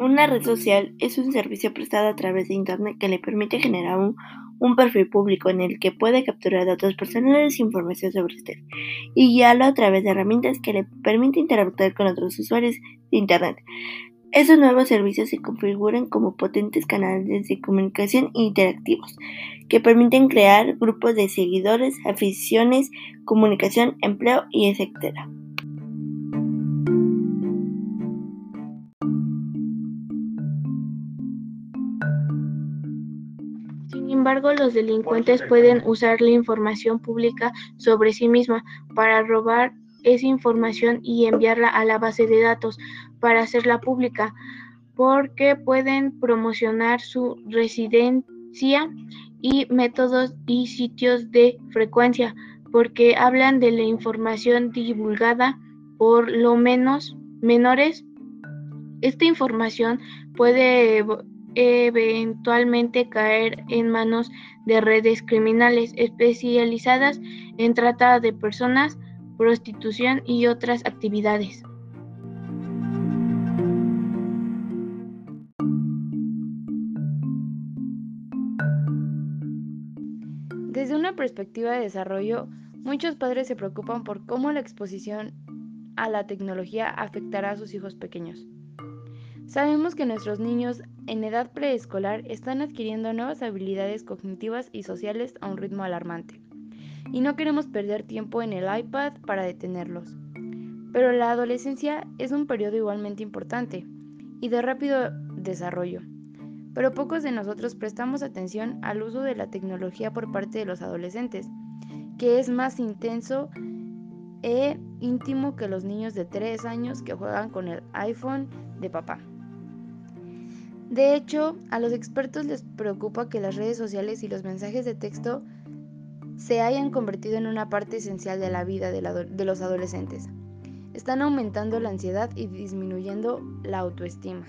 Una red social es un servicio prestado a través de Internet que le permite generar un, perfil público en el que puede capturar datos personales e información sobre usted y guiarlo a través de herramientas que le permiten interactuar con otros usuarios de Internet. Estos nuevos servicios se configuran como potentes canales de comunicación interactivos que permiten crear grupos de seguidores, aficiones, comunicación, empleo y etc. Sin embargo, los delincuentes pueden usar la información pública sobre sí misma para robar esa información y enviarla a la base de datos para hacerla pública, porque pueden promocionar su residencia y métodos y sitios de frecuencia, porque hablan de la información divulgada por lo menos menores. Esta información puede eventualmente caer en manos de redes criminales especializadas en trata de personas, prostitución y otras actividades. Desde una perspectiva de desarrollo, muchos padres se preocupan por cómo la exposición a la tecnología afectará a sus hijos pequeños. Sabemos que nuestros niños en edad preescolar están adquiriendo nuevas habilidades cognitivas y sociales a un ritmo alarmante, y no queremos perder tiempo en el iPad para detenerlos. Pero la adolescencia es un periodo igualmente importante y de rápido desarrollo, pero pocos de nosotros prestamos atención al uso de la tecnología por parte de los adolescentes, que es más intenso e íntimo que los niños de 3 años que juegan con el iPhone de papá. De hecho, a los expertos les preocupa que las redes sociales y los mensajes de texto se hayan convertido en una parte esencial de la vida de, los adolescentes. Están aumentando la ansiedad y disminuyendo la autoestima.